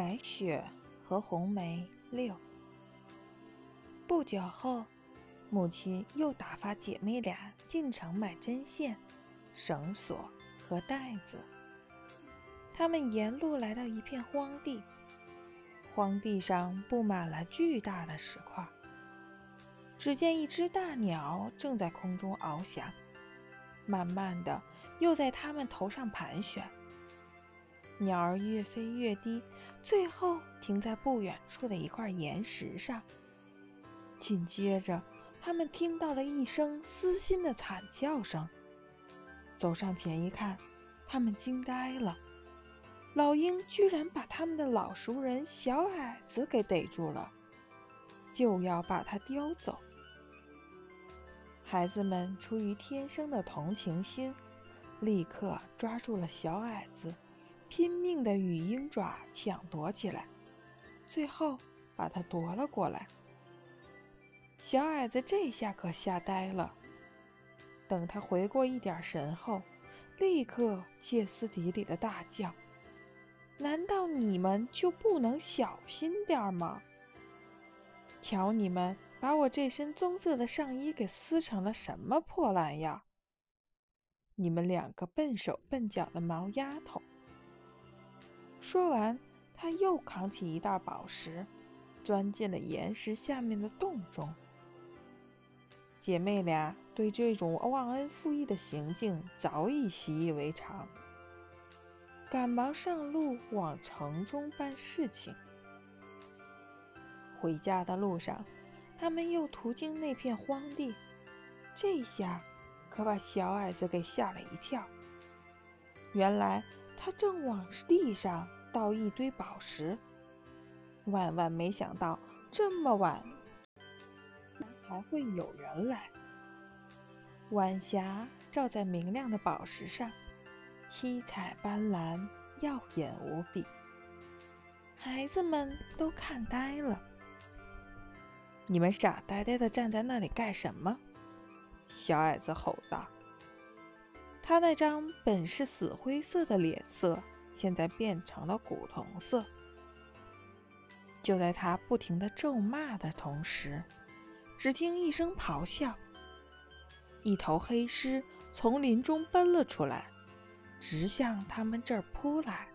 白雪和红梅六。不久后，母亲又打发姐妹俩进城买针线、绳索和带子。他们沿路来到一片荒地，荒地上布满了巨大的石块。只见一只大鸟正在空中翱翔，慢慢的又在他们头上盘旋。鸟儿越飞越低，最后停在不远处的一块岩石上。紧接着，他们听到了一声撕心的惨叫声。走上前一看，他们惊呆了：老鹰居然把他们的老熟人小矮子给逮住了，就要把它叼走。孩子们出于天生的同情心，立刻抓住了小矮子。拼命的与鹰爪抢夺起来，最后把它夺了过来。小矮子这下可吓呆了。等他回过一点神后，立刻歇斯底里的大叫：“难道你们就不能小心点吗？瞧你们把我这身棕色的上衣给撕成了什么破烂样！你们两个笨手笨脚的毛丫头！”说完，他又扛起一袋宝石，钻进了岩石下面的洞中。姐妹俩对这种忘恩负义的行径早已习以为常，赶忙上路往城中办事情。回家的路上，他们又途经那片荒地，这下可把小矮子给吓了一跳。原来。他正往地上倒一堆宝石，万万没想到这么晚还会有人来。晚霞照在明亮的宝石上，七彩斑斓，耀眼无比。孩子们都看呆了。你们傻呆呆的站在那里干什么？小矮子吼道。他那张本是死灰色的脸色，现在变成了古铜色。就在他不停的咒骂的同时，只听一声咆哮，一头黑狮从林中奔了出来，直向他们这儿扑来。